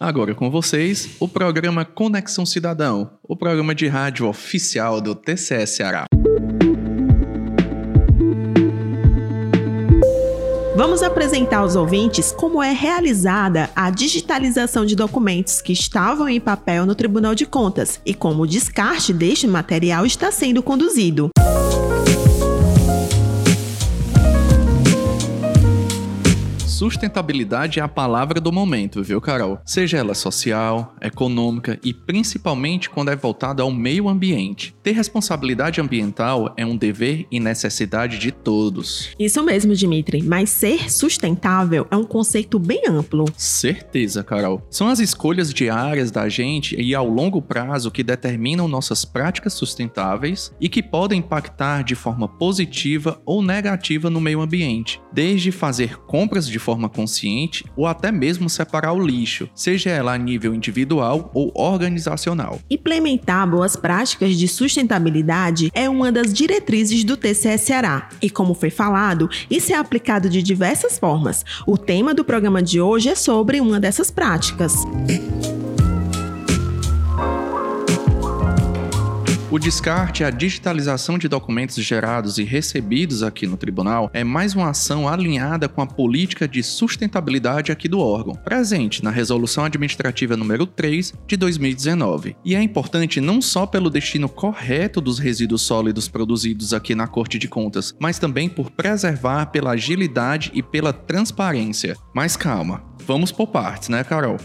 Agora com vocês, o programa Conexão Cidadão, o programa de rádio oficial do TCS Ceará. Vamos apresentar aos ouvintes como é realizada a digitalização de documentos que estavam em papel no Tribunal de Contas e como o descarte deste material está sendo conduzido. Sustentabilidade é a palavra do momento, viu, Carol? Seja ela social, econômica e principalmente quando é voltada ao meio ambiente. Ter responsabilidade ambiental é um dever e necessidade de todos. Isso mesmo, Dimitri, mas ser sustentável é um conceito bem amplo. Certeza, Carol. São as escolhas diárias da gente e ao longo prazo que determinam nossas práticas sustentáveis e que podem impactar de forma positiva ou negativa no meio ambiente, desde fazer compras de forma consciente ou até mesmo separar o lixo, seja ela a nível individual ou organizacional. Implementar boas práticas de sustentabilidade é uma das diretrizes do TCS. E como foi falado, isso é aplicado de diversas formas. O tema do programa de hoje é sobre uma dessas práticas. O descarte e a digitalização de documentos gerados e recebidos aqui no tribunal é mais uma ação alinhada com a política de sustentabilidade aqui do órgão, presente na Resolução Administrativa número 3 de 2019. E é importante não só pelo destino correto dos resíduos sólidos produzidos aqui na Corte de Contas, mas também por preservar pela agilidade e pela transparência. Mas calma, vamos por partes, né, Carol?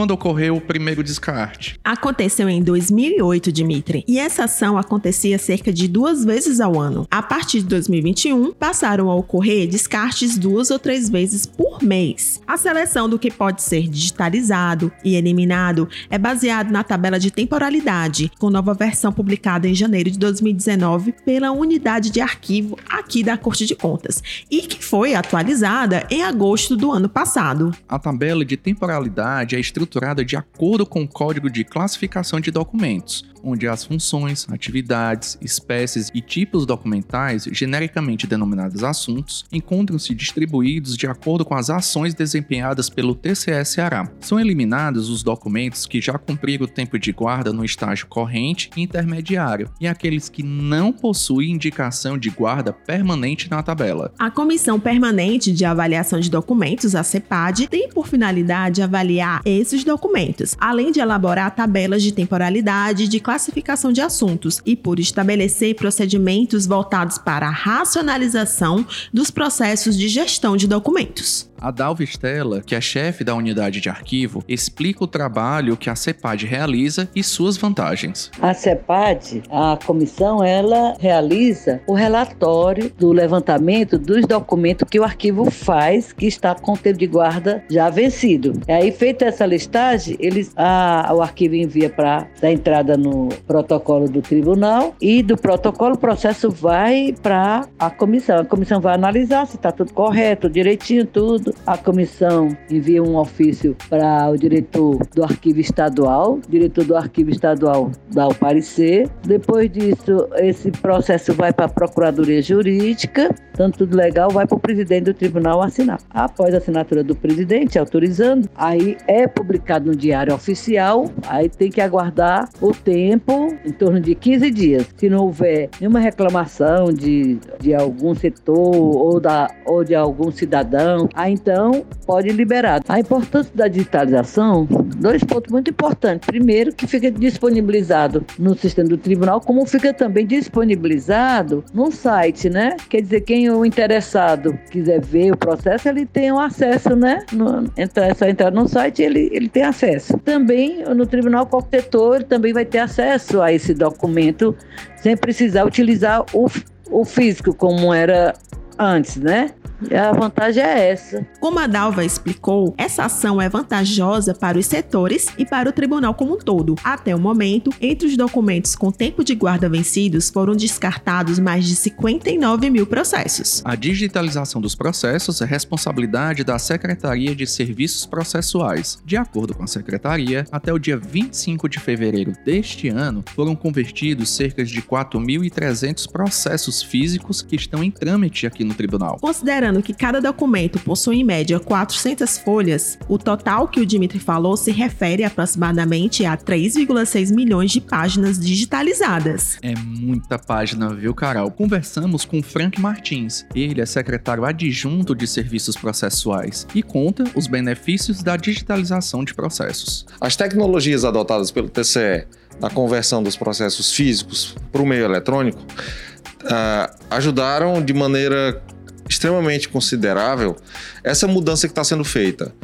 Quando ocorreu o primeiro descarte? Aconteceu em 2008, Dimitri, e essa ação acontecia cerca de duas vezes ao ano. A partir de 2021, passaram a ocorrer descartes duas ou três vezes por mês. A seleção do que pode ser digitalizado e eliminado é baseado na tabela de temporalidade, com nova versão publicada em janeiro de 2019 pela unidade de arquivo aqui da Corte de Contas e que foi atualizada em agosto do ano passado. A tabela de temporalidade é estruturada de acordo com o Código de Classificação de Documentos, onde as funções, atividades, espécies e tipos documentais, genericamente denominados assuntos, encontram-se distribuídos de acordo com as ações desempenhadas pelo TCS Ceará. São eliminados os documentos que já cumpriram o tempo de guarda no estágio corrente e intermediário, e aqueles que não possuem indicação de guarda permanente na tabela. A Comissão Permanente de Avaliação de Documentos, a CEPAD, tem por finalidade avaliar esses documentos, além de elaborar tabelas de temporalidade de classificação de assuntos e por estabelecer procedimentos voltados para a racionalização dos processos de gestão de documentos. A Dalva Stella, que é chefe da unidade de arquivo, explica o trabalho que a CEPAD realiza e suas vantagens. A CEPAD, a comissão, ela realiza o relatório do levantamento dos documentos que o arquivo faz, que está com o tempo de guarda já vencido. E aí, feita essa listagem, eles, a, o arquivo envia para dar entrada no protocolo do tribunal e do protocolo o processo vai para a comissão. A comissão vai analisar se está tudo correto, direitinho, tudo a comissão envia um ofício para o diretor do arquivo estadual, o diretor do arquivo estadual dá o parecer. Depois disso, esse processo vai para a procuradoria jurídica, tanto tudo legal, vai para o presidente do tribunal assinar. Após a assinatura do presidente, autorizando, aí é publicado no diário oficial, aí tem que aguardar o tempo, em torno de 15 dias. Se não houver nenhuma reclamação de, de algum setor ou, da, ou de algum cidadão, aí então pode liberar. A importância da digitalização, dois pontos muito importantes. Primeiro, que fica disponibilizado no sistema do tribunal, como fica também disponibilizado no site, né? Quer dizer, quem o interessado quiser ver o processo, ele tem um acesso, né? No, então é só entrar no site ele, ele tem acesso. Também no tribunal setor também vai ter acesso a esse documento sem precisar utilizar o, o físico como era antes, né? A vantagem é essa. Como a Dalva explicou, essa ação é vantajosa para os setores e para o tribunal como um todo. Até o momento, entre os documentos com tempo de guarda vencidos, foram descartados mais de 59 mil processos. A digitalização dos processos é responsabilidade da Secretaria de Serviços Processuais. De acordo com a Secretaria, até o dia 25 de fevereiro deste ano, foram convertidos cerca de 4.300 processos físicos que estão em trâmite aqui no tribunal. Considerando Considerando que cada documento possui em média 400 folhas, o total que o Dimitri falou se refere aproximadamente a 3,6 milhões de páginas digitalizadas. É muita página, viu, Carol? Conversamos com Frank Martins. Ele é secretário adjunto de serviços processuais e conta os benefícios da digitalização de processos. As tecnologias adotadas pelo TCE na conversão dos processos físicos para o meio eletrônico uh, ajudaram de maneira extremamente considerável essa mudança que está sendo feita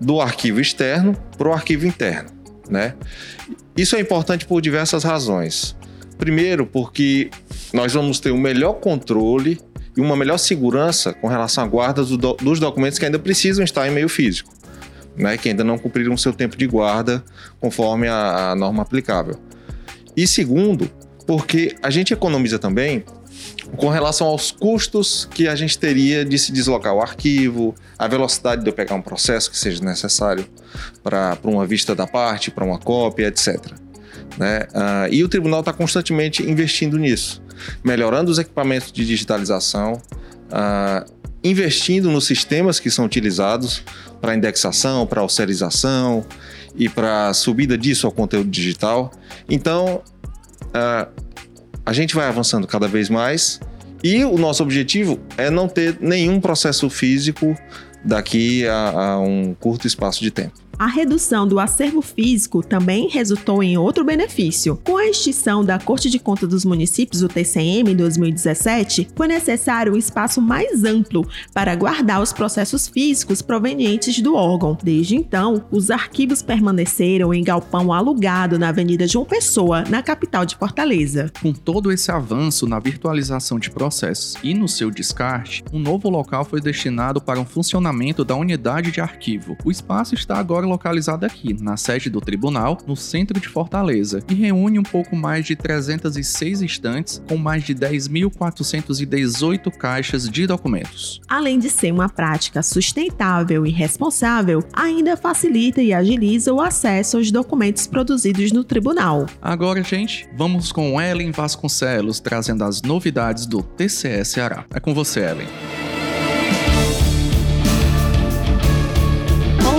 do arquivo externo para o arquivo interno. Né? Isso é importante por diversas razões. Primeiro, porque nós vamos ter um melhor controle e uma melhor segurança com relação à guarda do, dos documentos que ainda precisam estar em meio físico, né? que ainda não cumpriram seu tempo de guarda conforme a, a norma aplicável. E segundo, porque a gente economiza também com relação aos custos que a gente teria de se deslocar o arquivo, a velocidade de eu pegar um processo que seja necessário para uma vista da parte, para uma cópia, etc. Né? Uh, e o tribunal está constantemente investindo nisso, melhorando os equipamentos de digitalização, uh, investindo nos sistemas que são utilizados para indexação, para austerização e para subida disso ao conteúdo digital. Então, uh, a gente vai avançando cada vez mais e o nosso objetivo é não ter nenhum processo físico daqui a, a um curto espaço de tempo. A redução do acervo físico também resultou em outro benefício. Com a extinção da Corte de Contas dos Municípios, o TCM, em 2017, foi necessário um espaço mais amplo para guardar os processos físicos provenientes do órgão. Desde então, os arquivos permaneceram em galpão alugado na Avenida João Pessoa, na capital de Fortaleza. Com todo esse avanço na virtualização de processos e no seu descarte, um novo local foi destinado para o funcionamento da unidade de arquivo. O espaço está agora localizada aqui, na sede do tribunal, no centro de Fortaleza, e reúne um pouco mais de 306 estantes com mais de 10.418 caixas de documentos. Além de ser uma prática sustentável e responsável, ainda facilita e agiliza o acesso aos documentos produzidos no tribunal. Agora, gente, vamos com Ellen Vasconcelos trazendo as novidades do TCS Ceará. É com você, Ellen.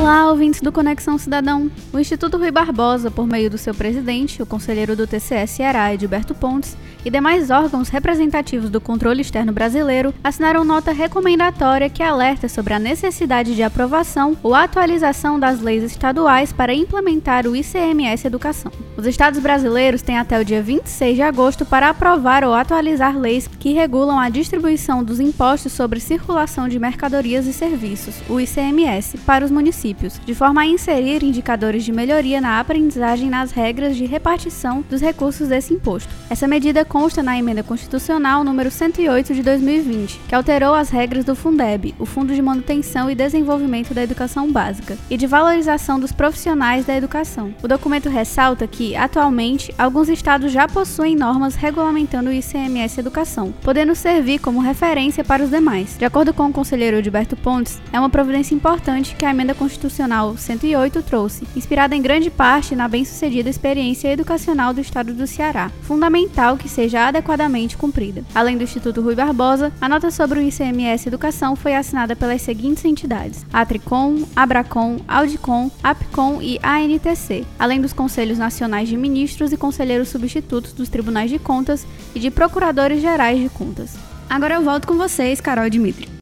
Olá, ouvintes do Conexão Cidadão. O Instituto Rui Barbosa, por meio do seu presidente, o conselheiro do TCS Ceará, Edilberto Pontes, e demais órgãos representativos do controle externo brasileiro assinaram nota recomendatória que alerta sobre a necessidade de aprovação ou atualização das leis estaduais para implementar o ICMS Educação. Os estados brasileiros têm até o dia 26 de agosto para aprovar ou atualizar leis que regulam a distribuição dos impostos sobre circulação de mercadorias e serviços, o ICMS, para os municípios, de forma a inserir indicadores de melhoria na aprendizagem nas regras de repartição dos recursos desse imposto. Essa medida consta na emenda constitucional número 108 de 2020, que alterou as regras do Fundeb, o Fundo de Manutenção e Desenvolvimento da Educação Básica, e de valorização dos profissionais da educação. O documento ressalta que, atualmente, alguns estados já possuem normas regulamentando o ICMS Educação, podendo servir como referência para os demais. De acordo com o conselheiro Gilberto Pontes, é uma providência importante que a emenda constitucional 108 trouxe, inspirada em grande parte na bem-sucedida experiência educacional do estado do Ceará. Fundamental que seja adequadamente cumprida. Além do Instituto Rui Barbosa, a nota sobre o ICMS Educação foi assinada pelas seguintes entidades: Atricom, Abracom, Audicom, Apcom e ANTC, além dos Conselhos Nacionais de Ministros e Conselheiros Substitutos dos Tribunais de Contas e de Procuradores Gerais de Contas. Agora eu volto com vocês, Carol e Dimitri.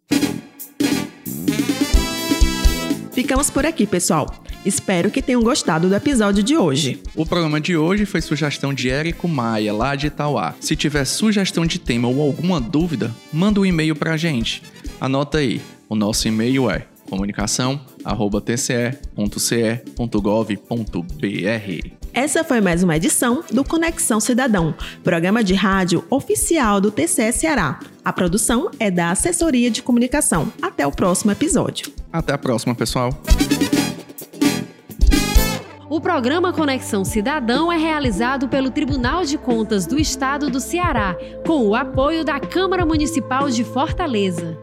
Ficamos por aqui, pessoal. Espero que tenham gostado do episódio de hoje. O programa de hoje foi sugestão de Érico Maia, lá de Itauá. Se tiver sugestão de tema ou alguma dúvida, manda um e-mail pra gente. Anota aí, o nosso e-mail é comunicação@tce.ce.gov.br. Essa foi mais uma edição do Conexão Cidadão, programa de rádio oficial do TCE Ceará. A produção é da Assessoria de Comunicação. Até o próximo episódio. Até a próxima, pessoal. O programa Conexão Cidadão é realizado pelo Tribunal de Contas do Estado do Ceará, com o apoio da Câmara Municipal de Fortaleza.